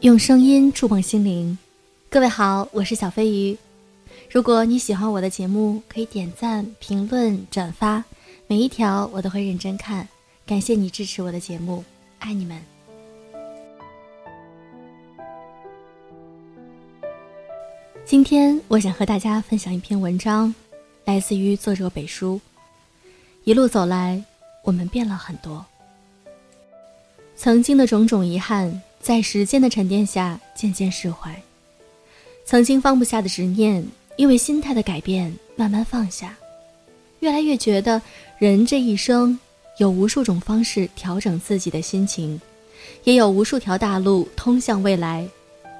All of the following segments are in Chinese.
用声音触碰心灵。各位好，我是小飞鱼。如果你喜欢我的节目，可以点赞、评论、转发，每一条我都会认真看。感谢你支持我的节目，爱你们。今天我想和大家分享一篇文章，来自于作者北叔。一路走来，我们变了很多。曾经的种种遗憾，在时间的沉淀下渐渐释怀；曾经放不下的执念，因为心态的改变慢慢放下。越来越觉得，人这一生有无数种方式调整自己的心情，也有无数条大路通向未来，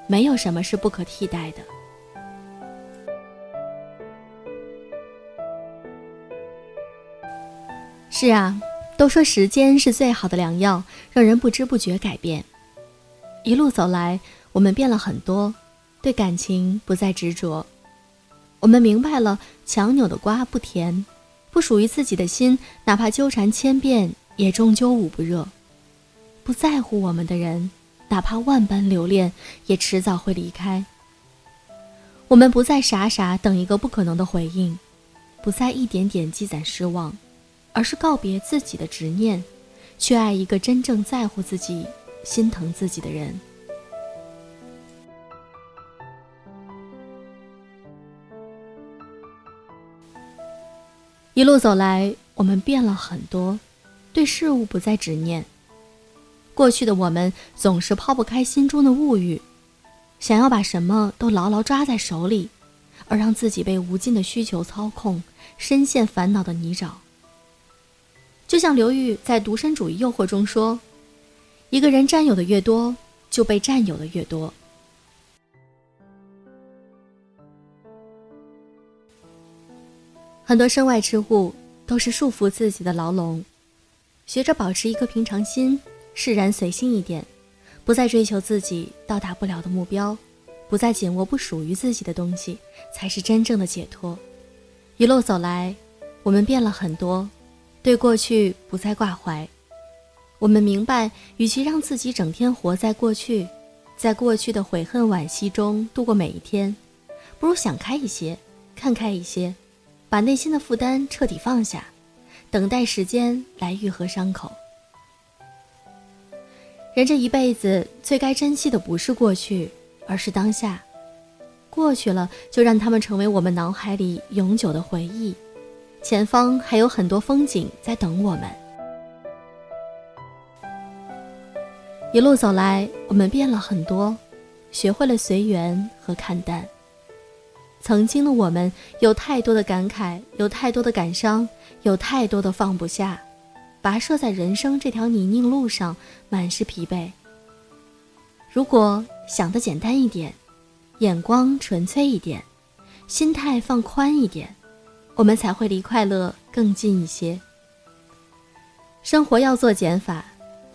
没有什么是不可替代的。是啊，都说时间是最好的良药，让人不知不觉改变。一路走来，我们变了很多，对感情不再执着。我们明白了，强扭的瓜不甜，不属于自己的心，哪怕纠缠千遍，也终究捂不热。不在乎我们的人，哪怕万般留恋，也迟早会离开。我们不再傻傻等一个不可能的回应，不再一点点积攒失望。而是告别自己的执念，去爱一个真正在乎自己、心疼自己的人。一路走来，我们变了很多，对事物不再执念。过去的我们总是抛不开心中的物欲，想要把什么都牢牢抓在手里，而让自己被无尽的需求操控，深陷烦恼的泥沼。就像刘玉在《独身主义诱惑》中说：“一个人占有的越多，就被占有的越多。”很多身外之物都是束缚自己的牢笼。学着保持一颗平常心，释然随性一点，不再追求自己到达不了的目标，不再紧握不属于自己的东西，才是真正的解脱。一路走来，我们变了很多。对过去不再挂怀，我们明白，与其让自己整天活在过去，在过去的悔恨惋惜中度过每一天，不如想开一些，看开一些，把内心的负担彻底放下，等待时间来愈合伤口。人这一辈子最该珍惜的不是过去，而是当下。过去了，就让他们成为我们脑海里永久的回忆。前方还有很多风景在等我们。一路走来，我们变了很多，学会了随缘和看淡。曾经的我们有太多的感慨，有太多的感伤，有太多的放不下，跋涉在人生这条泥泞路上，满是疲惫。如果想的简单一点，眼光纯粹一点，心态放宽一点。我们才会离快乐更近一些。生活要做减法，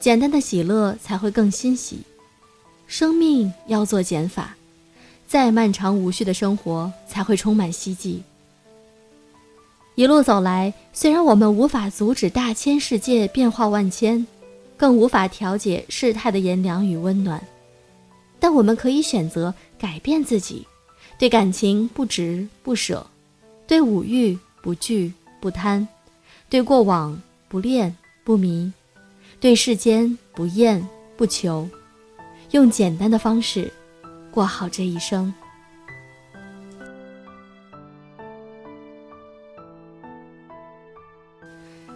简单的喜乐才会更欣喜；生命要做减法，再漫长无序的生活才会充满希冀。一路走来，虽然我们无法阻止大千世界变化万千，更无法调节世态的炎凉与温暖，但我们可以选择改变自己，对感情不执不舍。对五欲不惧不贪，对过往不恋不迷，对世间不厌不求，用简单的方式过好这一生。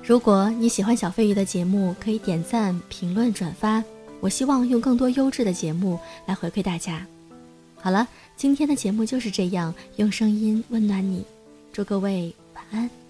如果你喜欢小飞鱼的节目，可以点赞、评论、转发。我希望用更多优质的节目来回馈大家。好了，今天的节目就是这样，用声音温暖你。祝各位晚安。